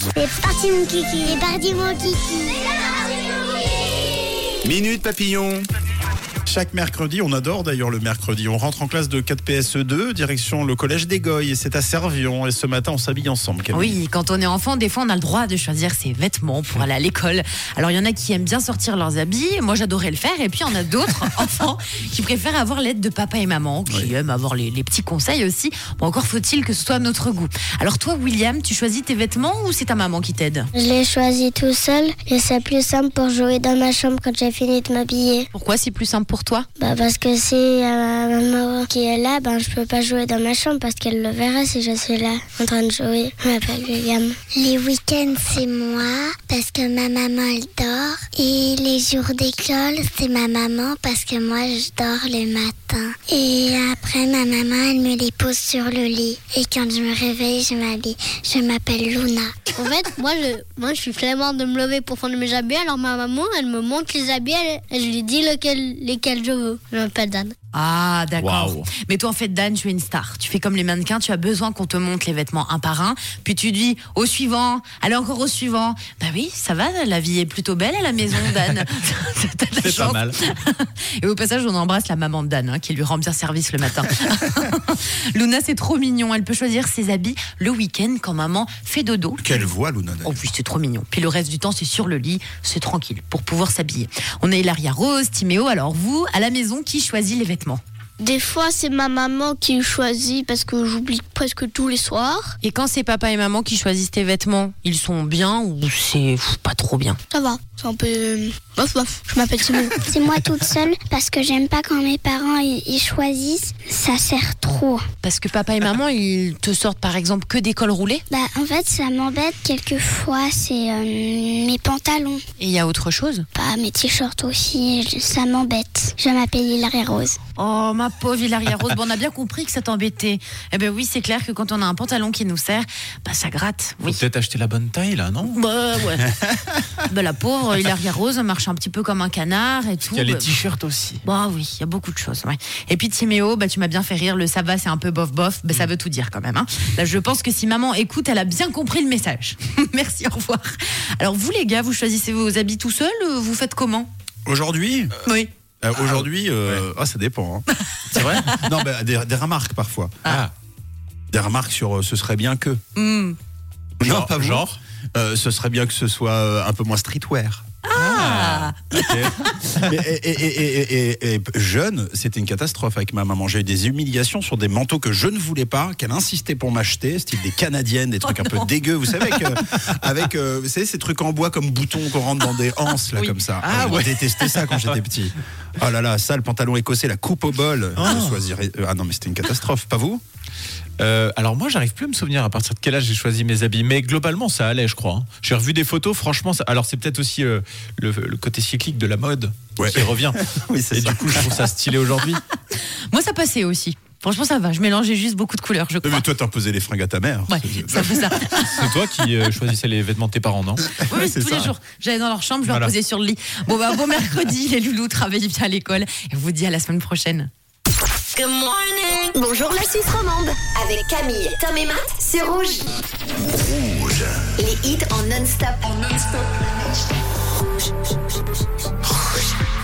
12. C'est parti mon kiki, c'est parti mon kiki. Minute papillon. Chaque mercredi, on adore d'ailleurs le mercredi. On rentre en classe de 4 PSE2, direction le collège des Goyes, et c'est à Servion. Et ce matin, on s'habille ensemble. Camille. Oui, quand on est enfant, des fois, on a le droit de choisir ses vêtements pour aller à l'école. Alors, il y en a qui aiment bien sortir leurs habits. Moi, j'adorais le faire. Et puis, il y en a d'autres enfants qui préfèrent avoir l'aide de papa et maman, qui aiment avoir les, les petits conseils aussi. Bon, encore faut-il que ce soit notre goût. Alors, toi, William, tu choisis tes vêtements ou c'est ta maman qui t'aide? Je l'ai choisi tout seul et c'est plus simple pour jouer dans ma chambre quand j'ai fini de m'habiller. Pourquoi c'est plus simple pour toi? Bah parce que si euh, ma maman qui est là, ben je peux pas jouer dans ma chambre parce qu'elle le verra si je suis là en train de jouer. Je m'appelle William. Les week-ends c'est moi parce que ma maman elle dort et les jours d'école c'est ma maman parce que moi je dors le matin. Et après ma maman elle me les pose sur le lit et quand je me réveille je m'habille. Je m'appelle Luna. En fait, moi je, moi, je suis flemmarde de me lever pour prendre mes habits. Alors ma maman, elle me montre les habits elle- et je lui dis lequel, lesquels je veux. Je m'appelle Dan. Ah, d'accord. Waouh. Mais toi, en fait, Dan, tu es une star. Tu fais comme les mannequins, tu as besoin qu'on te montre les vêtements un par un. Puis tu dis au suivant, allez encore au suivant. Bah oui, ça va, la vie est plutôt belle à la maison, Dan. C'est pas mal. Et au passage, on embrasse la maman de Dan, hein, qui lui rend bien service le matin. Luna, c'est trop mignon. Elle peut choisir ses habits le week-end quand maman fait dodo. Quelle voix, Luna. Oh oui, c'est trop mignon. Puis le reste du temps, c'est sur le lit, c'est tranquille pour pouvoir s'habiller. On a Hilaria Rose, Timéo. Alors vous, à la maison, qui choisit les vêtements Des fois, c'est ma maman qui choisit parce que j'oublie presque tous les soirs. Et quand c'est papa et maman qui choisissent tes vêtements, ils sont bien ou c'est pas trop bien? Ça va, c'est un peu. euh, Bof, bof. Je m'appelle Simon. C'est moi toute seule parce que j'aime pas quand mes parents ils, choisissent. Ça sert trop. Parce que papa et maman, ils te sortent par exemple que des cols roulés Bah en fait ça m'embête quelquefois. C'est euh, mes pantalons. et il y a autre chose? Pas mes t-shirts aussi. Ça m'embête. Je m'appelle Hilarie Rose. Oh ma pauvre Hilaria Rose, bon, on a bien compris que ça t'embêtait. Eh ben oui, c'est clair que quand on a un pantalon qui nous sert, bah ça gratte. Faut Oui. peut-être acheter la bonne taille là, non? Bah ouais. bah la pauvre Hilaria Rose marche un petit peu comme un canard et tout. Il y a les Bah, t-shirts aussi. Bah oui, il y a beaucoup de choses. Ouais. Et puis Timéo, bah, tu m'as bien fait rire. Le ça va, c'est un peu bof bof. Bah, ça veut tout dire quand même. Hein. Là, je pense que si maman écoute, elle a bien compris le message. Merci, au revoir. Alors vous les gars, vous choisissez vos habits tout seuls ou Vous faites comment? Aujourd'hui? Oui. euh, Aujourd'hui, euh, ah, ça dépend. hein. C'est vrai? Non, bah, des, des remarques parfois. Ah, Des remarques sur euh, ce serait bien que. Hmm. Non, Genre- pas vous. genre? Euh, ce serait bien que ce soit euh, un peu moins streetwear. Ah. et, et- et- et- et- et- et jeune, c'était une catastrophe avec ma maman. J'ai eu des humiliations sur des manteaux que je ne voulais pas, qu'elle insistait pour m'acheter, style des canadiennes, des trucs un peu dégueux. Vous savez, avec, euh, avec euh, vous savez, ces trucs en bois comme boutons qu'on rentre dans des anses, là, Oui. comme ça. Ah, J'ai ouais. détesté ça quand j'étais petit. Oh là là, ça, le pantalon écossais, la coupe au bol. je choisirais- euh, Ah non, mais c'était une catastrophe. Pas vous? Euh, alors moi, j'arrive plus à me souvenir à partir de quel âge j'ai choisi mes habits, mais globalement, ça allait, je crois. hein. J'ai revu des photos, franchement. ça- Alors c'est peut-être aussi euh, le, le côté cyclique de la mode Ouais. qui revient. Oui, c'est Et ça. du coup, je trouve ça stylé aujourd'hui. Moi, ça passait aussi. Franchement, ça va. Je mélangeais juste beaucoup de couleurs, je crois. Mais toi, t'imposais les fringues à ta mère. Ouais, ça fait ça. C'est toi qui euh, choisissais les vêtements de tes parents, non? Oui, tous les jours. J'allais dans leur chambre, je leur Voilà. posais sur le lit. Bon, bah, bon mercredi, les loulous, travaillez bien à l'école. Et on vous dit à la semaine prochaine. Bonjour la Suisse romande avec Camille, Tom et Matt sur Rouge. Les hits en non-stop.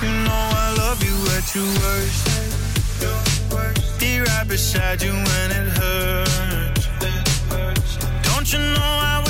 You know I love you at your worst. Be right beside you when it hurts. Don't you know I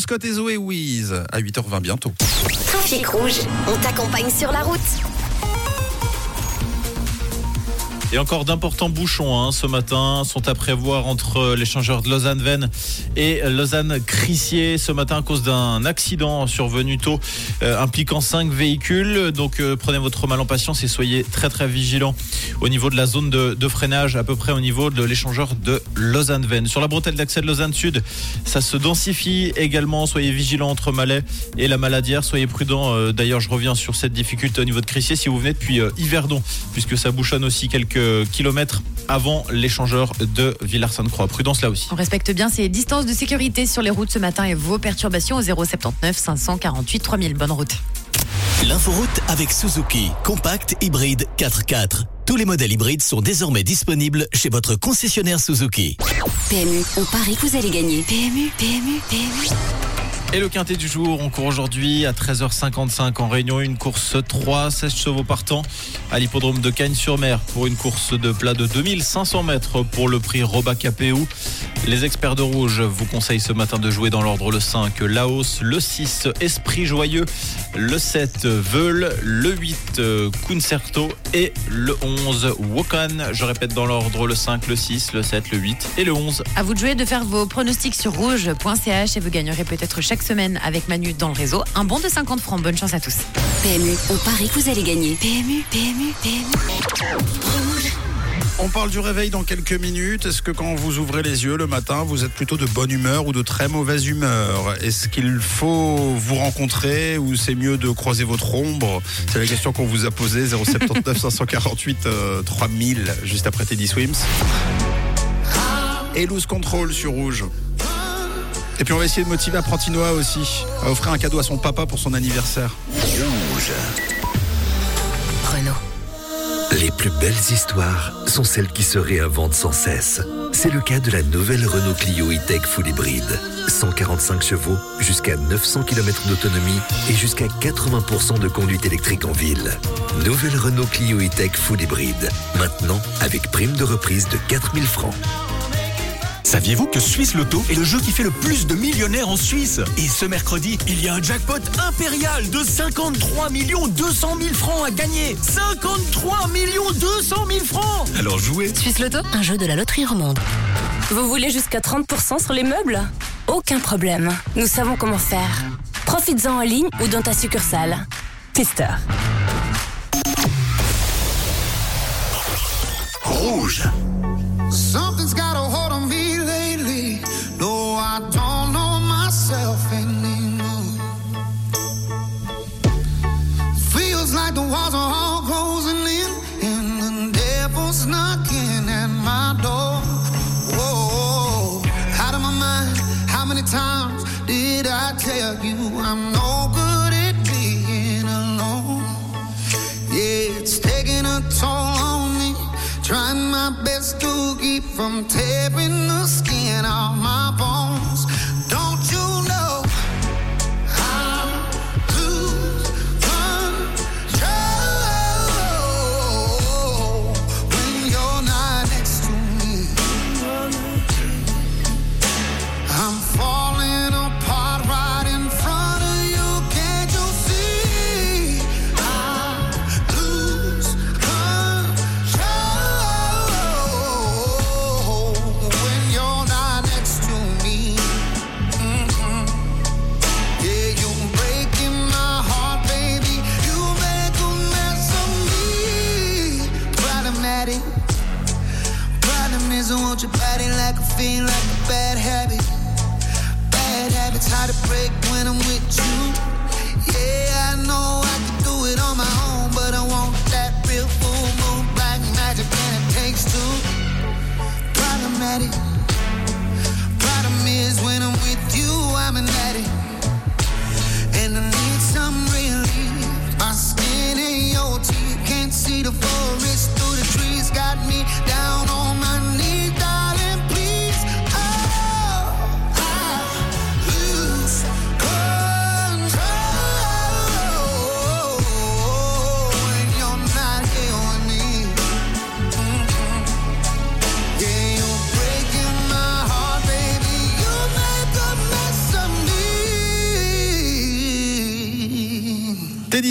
Scott et Zoé Wiz à 8h20 bientôt. Trafic rouge, on t'accompagne sur la route. Et encore d'importants bouchons hein, ce matin sont à prévoir entre l'échangeur de Lausanne-Vennes et Lausanne-Crissier ce matin à cause d'un accident survenu tôt euh, impliquant cinq véhicules. Donc euh, prenez votre mal en patience et soyez très très vigilants au niveau de la zone de, freinage, à peu près au niveau de l'échangeur de Lausanne-Vennes. Sur la bretelle d'accès de Lausanne Sud, ça se densifie également. Soyez vigilants entre Malais et la Maladière. Soyez prudents. Euh, D'ailleurs, je reviens sur cette difficulté au niveau de Crissier si vous venez depuis Yverdon, puisque ça bouchonne aussi quelques kilomètres avant l'échangeur de Villars-Sainte-Croix. Prudence là aussi. On respecte bien ces distances de sécurité sur les routes ce matin et vos perturbations au 079 548 3000. Bonne route. L'inforoute avec Suzuki, compact, hybride, 4x4. Tous les modèles hybrides sont désormais disponibles chez votre concessionnaire Suzuki. PMU, on parie que vous allez gagner. PMU, PMU, PMU. Et le quintet du jour, on court aujourd'hui à 13h55 en réunion, une course 3, 16 chevaux partant à l'hippodrome de Cagnes-sur-Mer pour une course de plat de 2500 mètres pour le prix Roba KPU. Les experts de rouge vous conseillent ce matin de jouer dans l'ordre le 5 Laos, le 6 Esprit Joyeux, le 7 Veul, le 8 Concerto et le 11 Wokan. Je répète dans l'ordre le 5, le 6, le 7, le 8 et le 11. À vous de jouer, de faire vos pronostics sur rouge.ch et vous gagnerez peut-être chaque semaine avec Manu dans le réseau un bon de 50 francs. Bonne chance à tous. PMU, on parie que vous allez gagner. PMU, PMU, PMU. On parle du réveil dans quelques minutes. Est-ce que quand vous ouvrez les yeux le matin, vous êtes plutôt de bonne humeur ou de très mauvaise humeur? Est-ce qu'il faut vous rencontrer ou c'est mieux de croiser votre ombre? C'est la question qu'on vous a posée. 079 548 euh, 3000 juste après Teddy Swims. Et Loose Control sur Rouge. Et puis on va essayer de motiver Apprentinois aussi à offrir un cadeau à son papa pour son anniversaire. Rouge. Renault. Les plus belles histoires sont celles qui se réinventent sans cesse. C'est le cas de la nouvelle Renault Clio E-Tech Full Hybride. 145 chevaux, jusqu'à 900 km d'autonomie et jusqu'à 80% de conduite électrique en ville. Nouvelle Renault Clio E-Tech Full Hybride. Maintenant, avec prime de reprise de 4000 francs. Saviez-vous que Suisse Loto est le jeu qui fait le plus de millionnaires en Suisse? Et ce mercredi, il y a un jackpot impérial de 53 millions 200 000 francs à gagner 53 millions 200 000 francs Alors jouez Suisse Loto, un jeu de la loterie romande. Vous voulez jusqu'à 30% sur les meubles? Aucun problème. Nous savons comment faire. Profites-en en ligne ou dans ta succursale. Twister. Rouge. from taking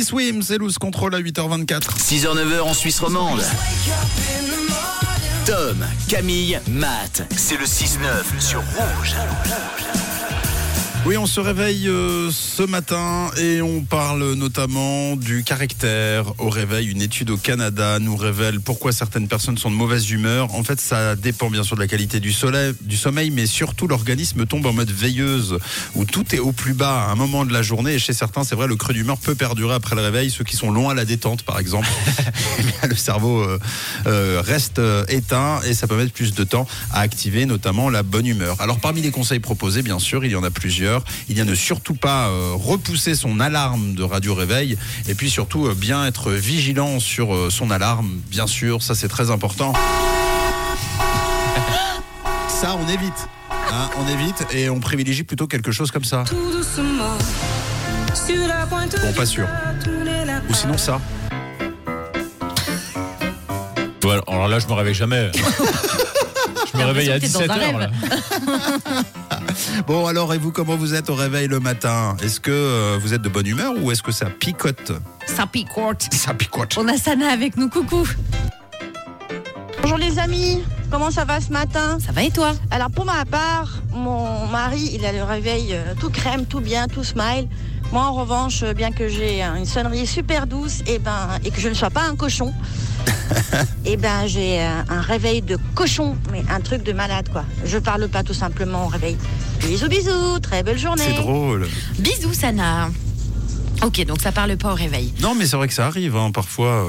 Swims et Loose Control à 8h24. 6h-9h en Suisse romande. Tom, Camille, Matt. C'est le 6-9 sur Rouge. Oui, on se réveille euh, ce matin et on parle notamment du caractère au réveil. Une étude au Canada nous révèle pourquoi certaines personnes sont de mauvaise humeur. En fait, ça dépend bien sûr de la qualité du, soleil, du sommeil, mais surtout l'organisme tombe en mode veilleuse où tout est au plus bas à un moment de la journée. Et chez certains, c'est vrai, le creux d'humeur peut perdurer après le réveil. Ceux qui sont loin à la détente, par exemple, eh le cerveau euh, euh, reste éteint et ça peut mettre plus de temps à activer notamment la bonne humeur. Alors parmi les conseils proposés, bien sûr, il y en a plusieurs. Il y a ne surtout pas euh, repousser son alarme de radio réveil et puis surtout euh, bien être vigilant sur euh, son alarme, bien sûr, ça c'est très important. Ça on évite. hein, on évite et on privilégie plutôt quelque chose comme ça. Bon, pas sûr. Ou sinon ça. Voilà, alors là, je me réveille jamais. je me réveille à l'impression que t'es dans un 17h. rêve. là. Bon alors et vous comment vous êtes au réveil le matin? Est-ce que euh, vous êtes de bonne humeur ou est-ce que ça picote? Ça picote. Ça picote. On a Sana avec nous, coucou. Bonjour les amis, comment ça va ce matin? Ça va et toi? Alors pour ma part, mon mari, il a le réveil euh, tout crème, tout bien, tout smile. Moi en revanche, bien que j'ai une sonnerie super douce et, ben, et que je ne sois pas un cochon, et ben j'ai euh, un réveil de cochon, mais un truc de malade quoi. Je parle pas tout simplement au réveil. Bisous bisous, très belle journée. C'est drôle. Bisous, Sana. Ok, donc ça parle pas au réveil. Non mais c'est vrai que ça arrive hein, parfois. euh,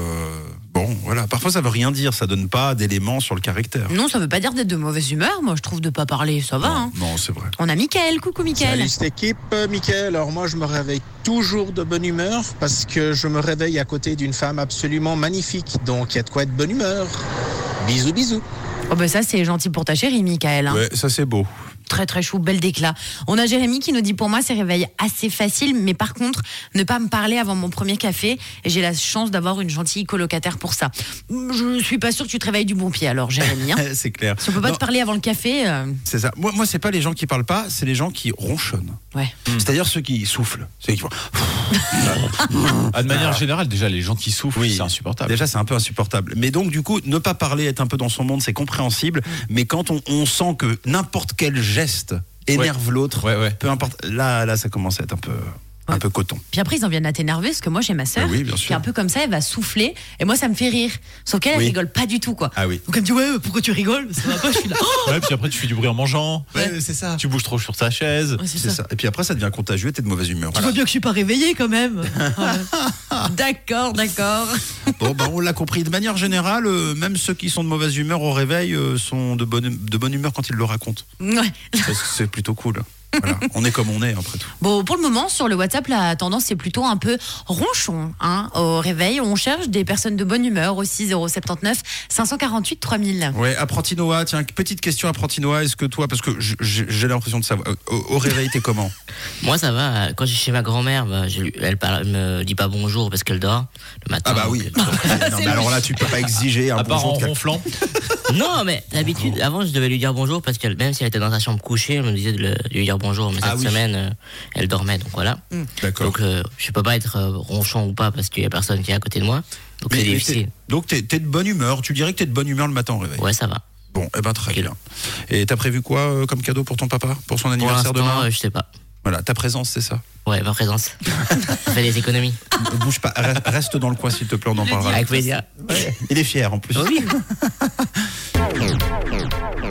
Bon voilà, parfois ça veut rien dire, ça donne pas d'éléments sur le caractère. Non, ça veut pas dire d'être de mauvaise humeur. Moi, je trouve de pas parler, ça va. hein. Non c'est vrai. On a Mickaël. Coucou, Mickaël. Salut cette équipe, euh, Mickaël. Alors moi je me réveille toujours de bonne humeur parce que je me réveille à côté d'une femme absolument magnifique. Donc il y a de quoi être de bonne humeur. Bisous bisous. Oh, bah ça, c'est gentil pour ta chérie, Mickaël. hein. Ouais, ça c'est beau. Très très chou, bel déclat. On a Jérémy qui nous dit pour moi c'est réveil assez facile, mais par contre ne pas me parler avant mon premier café. Et j'ai la chance d'avoir une gentille colocataire pour ça. Je suis pas sûre que tu te réveilles du bon pied alors Jérémy. hein. c'est clair. si on peut pas Non, te parler avant le café, euh, C'est ça. Moi, moi c'est pas les gens qui parlent pas, c'est les gens qui ronchonnent. ouais. C'est-à-dire ceux qui soufflent. Ceux qui font- Ah, de manière générale, déjà, les gens qui souffrent, c'est insupportable. Déjà, c'est un peu insupportable. Mais donc, du coup, ne pas parler, être un peu dans son monde, c'est compréhensible. Mais quand on, on sent que n'importe quel geste énerve l'autre, peu importe, là, là, ça commence à être un peu, un peu coton. Puis après, ils en viennent à t'énerver, parce que moi, j'ai ma sœur, Ah oui, bien qui sûr. est un peu comme ça, elle va souffler, et moi, ça me fait rire. Sauf qu'elle, elle Oui. rigole pas du tout, quoi. Ah oui. Donc elle me dit, ouais, pourquoi tu rigoles? Ça va pas, je suis là. Oh Ouais, puis après, tu fais du bruit en mangeant. c'est ça. Tu bouges trop sur ta chaise. Ouais, c'est ça. ça. Et puis après, ça devient contagieux et t'es de mauvaise humeur. Tu vois bien que je suis pas réveillée quand même. Voilà. d'accord, d'accord. Bon, ben, on l'a compris. De manière générale, euh, même ceux qui sont de mauvaise humeur au réveil euh, sont de bonne, de bonne humeur quand ils le racontent. Ouais. Parce que c'est plutôt cool. Voilà. On est comme on est, après tout. Bon, pour le moment, sur le WhatsApp, la tendance c'est plutôt un peu ronchon. Hein. Au réveil, on cherche des personnes de bonne humeur aussi 079 548 3000. Ouais, apprenti Noah, tiens, petite question apprenti Noah, est-ce que toi, parce que j'ai l'impression de savoir, euh, au, au réveil, t'es comment? Moi, ça va. Quand je suis chez ma grand-mère, bah, je elle, parle- elle me dit pas bonjour parce qu'elle dort le matin. Ah bah oui. non, mais alors là, tu peux pas exiger un À part bonjour en ronflant. non, mais d'habitude, avant, je devais lui dire bonjour parce que même si elle était dans sa chambre couchée, elle me disait de lui dire bonjour. Mais Ah cette oui. semaine, euh, elle dormait, donc voilà. D'accord. Donc, euh, je peux pas être euh, ronchon ou pas parce qu'il y a personne qui est à côté de moi. Donc, c'est difficile. t'es- Donc t'es t'es de bonne humeur, tu dirais que t'es de bonne humeur le matin au réveil Ouais, ça va. Bon, eh ben très bien. Et t'as prévu quoi euh, comme cadeau pour ton papa, pour son anniversaire l'instant, demain je sais pas. Voilà, ta présence, c'est ça? Ouais, ma présence. On fait des économies. Ne Bouge pas, re- reste dans le coin s'il te plaît, on en parlera. Avec plaisir. Il est fier en plus. Oui.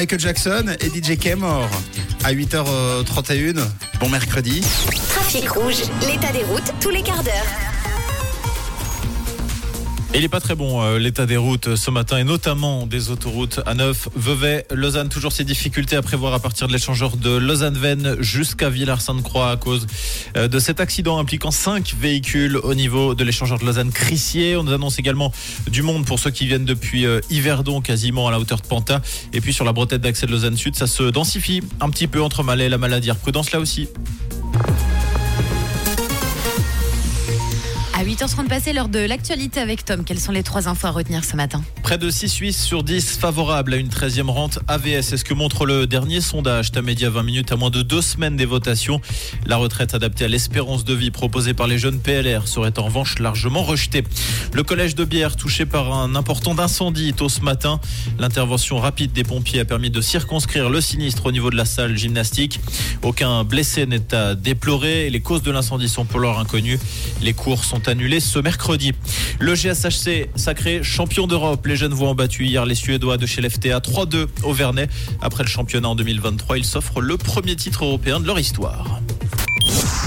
Michael Jackson et DJ K mort à 8h31. Bon mercredi. Trafic rouge, l'état des routes tous les quarts d'heure. Il n'est pas très bon euh, l'état des routes ce matin et notamment des autoroutes à 9 Vevey, Lausanne, toujours ces difficultés à prévoir à partir de l'échangeur de Lausanne-Vennes jusqu'à Villars-Sainte-Croix à cause euh, de cet accident impliquant 5 véhicules au niveau de l'échangeur de Lausanne-Crissier. On nous annonce également du monde pour ceux qui viennent depuis euh, Yverdon quasiment à la hauteur de Panta et puis sur la bretette d'accès de Lausanne Sud ça se densifie un petit peu entre Malais et la maladie. Prudence là aussi. 8h30 passé, l'heure de l'actualité avec Tom. Quelles sont les trois infos à retenir ce matin Près de 6 Suisses sur 10 favorables à une 13e rente AVS. C'est ce que montre le dernier sondage Tamedia 20 minutes à moins de deux semaines des votations. La retraite adaptée à l'espérance de vie proposée par les jeunes PLR serait en revanche largement rejetée. Le collège de Bière touché par un important incendie tôt ce matin. L'intervention rapide des pompiers a permis de circonscrire le sinistre au niveau de la salle gymnastique. Aucun blessé n'est à déplorer les causes de l'incendie sont pour l'heure inconnues. Les cours sont annulés ce mercredi. Le GSHC sacré champion d'Europe. Les jeunes voix ont battu hier les Suédois de chez l'FTA 3-2 au Vernet. Après le championnat en 2023, ils s'offrent le premier titre européen de leur histoire.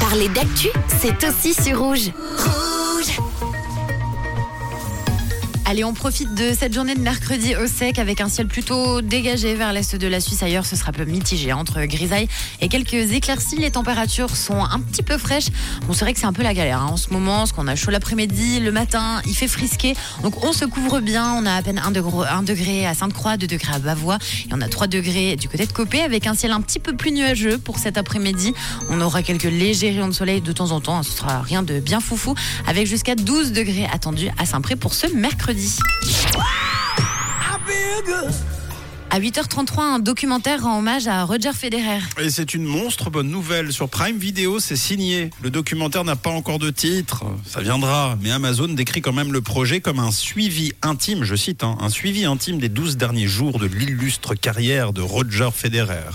Parler d'actu, c'est aussi sur rouge. Allez, on profite de cette journée de mercredi au sec avec un ciel plutôt dégagé vers l'est de la Suisse. Ailleurs, ce sera un peu mitigé entre grisaille et quelques éclaircies. Les températures sont un petit peu fraîches. Bon, c'est vrai que c'est un peu la galère hein, en ce moment, parce qu'on a chaud l'après-midi, le matin, il fait frisquer. Donc, on se couvre bien. On a à peine 1 degré, un degré à Sainte-Croix, 2 degrés à Bavois et on a 3 degrés du côté de Copé avec un ciel un petit peu plus nuageux pour cet après-midi. On aura quelques légers rayons de soleil de temps en temps. hein, Ce sera rien de bien foufou avec jusqu'à 12 degrés attendus à Saint-Pré pour ce mercredi. I feel good. À 8h33, un documentaire rend hommage à Roger Federer. Et c'est une monstre bonne nouvelle. Sur Prime Video, c'est signé. Le documentaire n'a pas encore de titre. Ça viendra. Mais Amazon décrit quand même le projet comme un suivi intime, je cite, hein, un suivi intime des 12 derniers jours de l'illustre carrière de Roger Federer.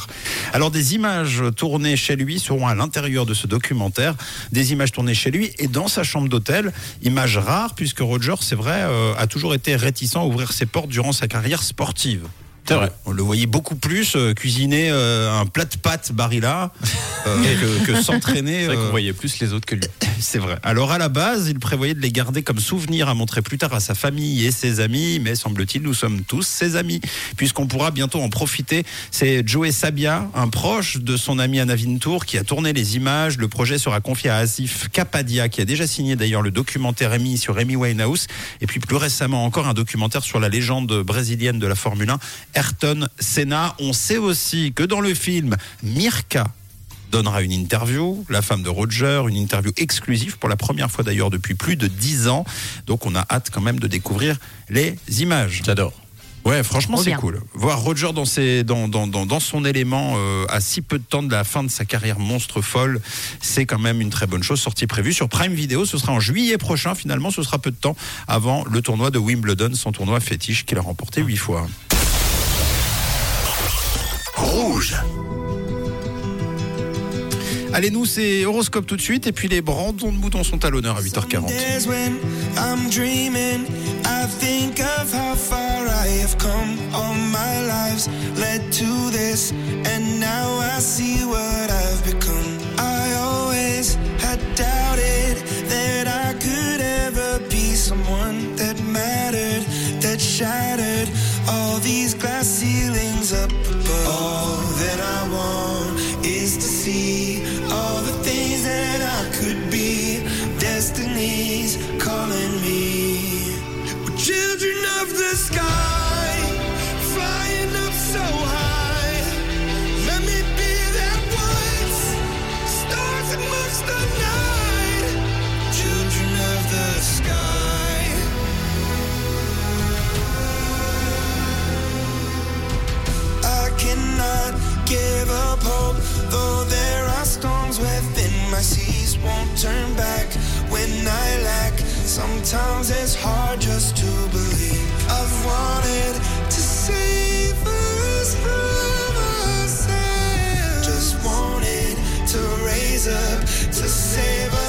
Alors, des images tournées chez lui seront à l'intérieur de ce documentaire. Des images tournées chez lui et dans sa chambre d'hôtel. Images rares puisque Roger, c'est vrai, euh, a toujours été réticent à ouvrir ses portes durant sa carrière sportive. C'est vrai. On le voyait beaucoup plus euh, cuisiner euh, un plat de pâtes Barilla euh, que, que s'entraîner. C'est vrai qu'on voyait plus les autres que lui. C'est vrai. Alors à la base, il prévoyait de les garder comme souvenir à montrer plus tard à sa famille et ses amis, mais semble-t-il, nous sommes tous ses amis, puisqu'on pourra bientôt en profiter. C'est Joey Sabia, un proche de son ami Anna Vintour, qui a tourné les images. Le projet sera confié à Asif Kapadia, qui a déjà signé d'ailleurs le documentaire Amy sur Amy Winehouse, et puis plus récemment encore un documentaire sur la légende brésilienne de la Formule 1, Ayrton Senna. On sait aussi que dans le film Mirka donnera une interview, la femme de Roger, une interview exclusive pour la première fois d'ailleurs depuis plus de 10 ans. Donc on a hâte quand même de découvrir les images. J'adore. Ouais, franchement, c'est cool. Voir Roger dans, ses, dans, dans, dans, dans son élément euh, à si peu de temps de la fin de sa carrière monstre folle, c'est quand même une très bonne chose. Sortie prévue sur Prime Video, ce sera en juillet prochain. Finalement, ce sera peu de temps avant le tournoi de Wimbledon, son tournoi fétiche qu'il a remporté huit fois. Allez, nous, c'est Horoscope tout de suite. Et puis les brandons de moutons sont à l'honneur à 8h40. Days when I'm dreaming, I think of how far I have come. All my lives led to this, and now I see what I've become. I always had doubted that I could ever be someone that mattered, that shattered all these glass ceilings want hope, though there are storms within my seas. Won't turn back when I lack. Sometimes it's hard just to believe. I've wanted to save us from ourselves. Just wanted to raise up to save us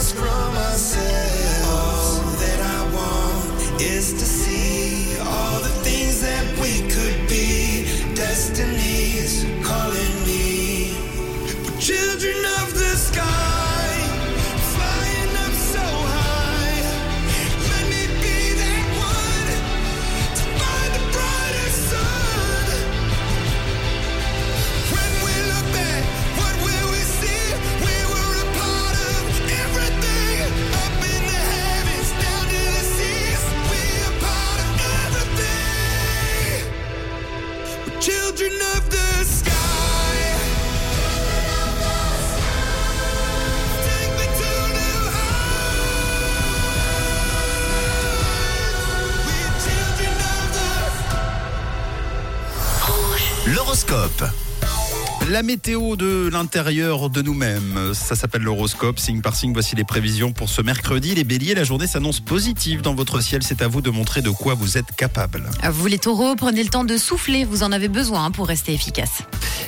La météo de l'intérieur de nous-mêmes, ça s'appelle l'horoscope, signe par signe, voici les prévisions pour ce mercredi. Les béliers, la journée s'annonce positive dans votre ciel, c'est à vous de montrer de quoi vous êtes capable. Vous les taureaux, prenez le temps de souffler, vous en avez besoin pour rester efficace.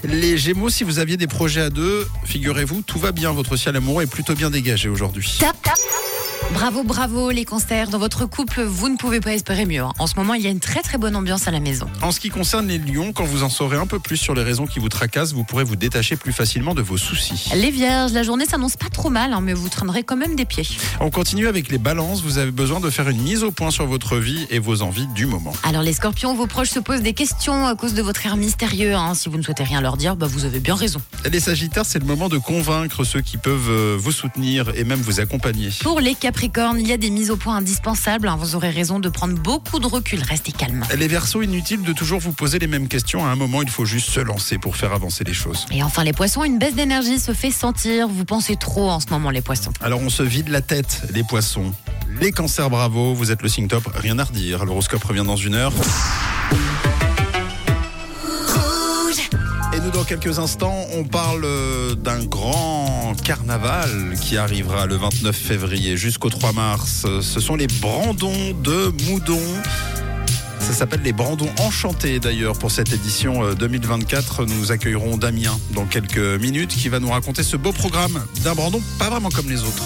Les gémeaux, si vous aviez des projets à deux, figurez-vous, tout va bien, votre ciel amoureux est plutôt bien dégagé aujourd'hui. Bravo, bravo les cancers. Dans votre couple, vous ne pouvez pas espérer mieux. hein. En ce moment, il y a une très très bonne ambiance à la maison. En ce qui concerne les lions, quand vous en saurez un peu plus sur les raisons qui vous tracassent, vous pourrez vous détacher plus facilement de vos soucis. Les vierges, la journée s'annonce pas trop mal, hein, mais vous traînerez quand même des pieds. On continue avec les balances, vous avez besoin de faire une mise au point sur votre vie et vos envies du moment. Alors les scorpions, vos proches se posent des questions à cause de votre air mystérieux. hein. Si vous ne souhaitez rien leur dire, bah, vous avez bien raison. Les sagittaires, c'est le moment de convaincre ceux qui peuvent euh, vous soutenir et même vous accompagner. Pour les capricornes, il y a des mises au point indispensables. hein. Vous aurez raison de prendre beaucoup de recul. Restez calme. Les versos, inutile de toujours vous poser les mêmes questions. À un moment, il faut juste se lancer pour faire avancer les choses. Et enfin les poissons, une baisse d'énergie se fait sentir. Vous pensez trop en ce moment les poissons. Alors on se vide la tête, les poissons. Les cancers, bravo, vous êtes le signe top, rien à redire. L'horoscope revient dans une heure. Dans quelques instants, on parle euh, d'un grand carnaval qui arrivera le 29 février jusqu'au 3 mars. Euh, Ce sont les Brandons de Moudon. Ça s'appelle les Brandons Enchantés d'ailleurs pour cette édition euh, 2024. Nous accueillerons Damien dans quelques minutes qui va nous raconter ce beau programme d'un Brandon pas vraiment comme les autres.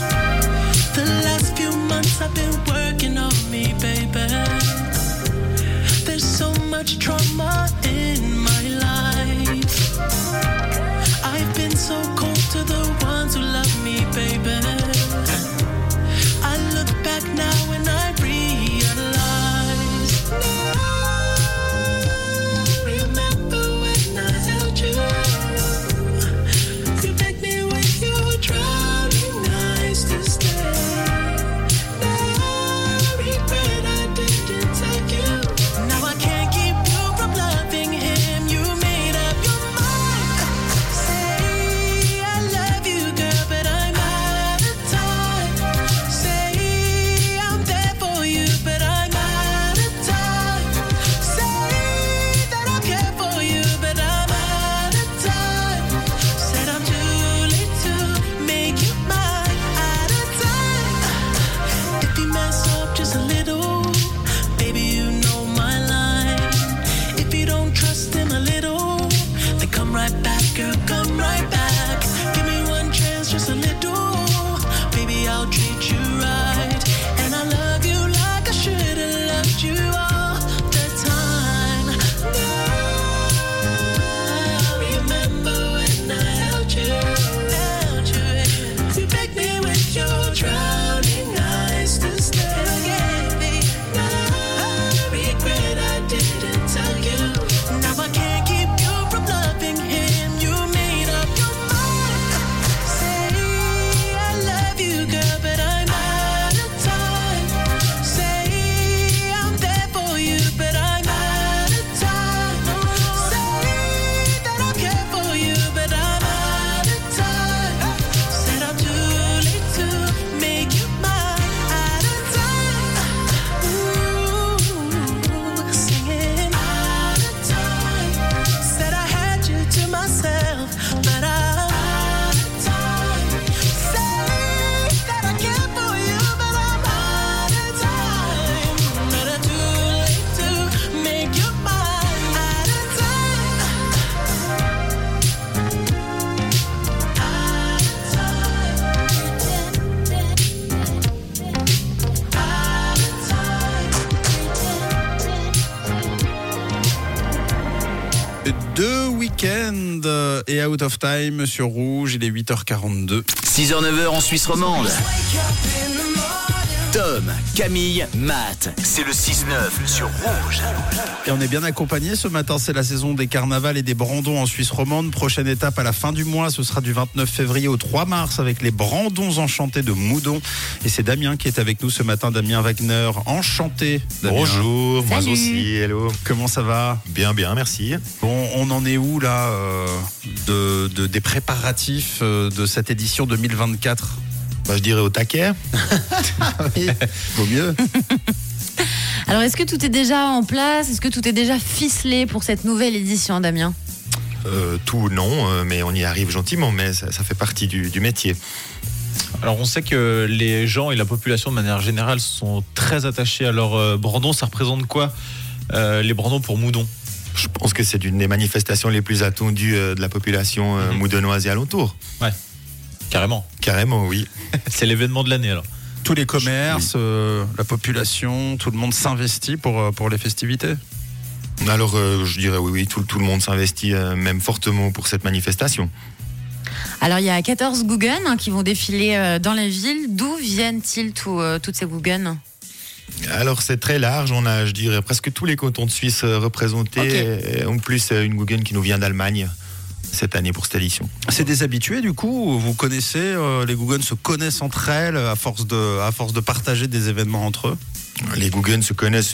Et Out of Time sur Rouge. Il est 8h42. 6h-9h en Suisse romande. Tom, Camille, Matt. C'est le 6-9 sur Rouge. Et on est bien accompagné ce matin. C'est la saison des carnavals et des brandons en Suisse romande. Prochaine étape à la fin du mois. Ce sera du 29 février au 3 mars avec les brandons enchantés de Moudon. Et c'est Damien qui est avec nous ce matin. Damien Wagner. Enchanté. Damien. Bonjour, moi aussi, hello. Comment ça va? Bien, bien, merci. Bon, on en est où là euh, de, de- des préparatifs euh, de cette édition 2024 bah, Je dirais au taquet. Vaut mieux. Alors, est-ce que tout est déjà en place? Est-ce que tout est déjà ficelé pour cette nouvelle édition, Damien? Euh, tout, non, euh, mais on y arrive gentiment, mais ça, ça fait partie du, du métier. Alors on sait que les gens et la population de manière générale sont très attachés à leur euh, brandon. Ça représente quoi euh, les brandons pour Moudon? Je pense que c'est une des manifestations les plus attendues de la population euh, moudonnoise et alentour. Ouais, carrément. Carrément, oui. C'est l'événement de l'année alors. Tous les commerces, euh, la population, tout le monde s'investit pour, euh, pour les festivités Alors, euh, je dirais oui, oui, tout, tout le monde s'investit euh, même fortement pour cette manifestation. Alors, il y a 14 Guggen hein, qui vont défiler euh, dans la ville. D'où viennent-ils tous, euh, toutes ces Guggen? Alors, c'est très large. On a, je dirais, presque tous les cantons de Suisse représentés. Et en plus, une Guggen qui nous vient d'Allemagne cette année pour cette édition. C'est des habitués du coup Vous connaissez, euh, les Googans se connaissent entre elles à force de, à force de partager des événements entre eux? Les Guggen se connaissent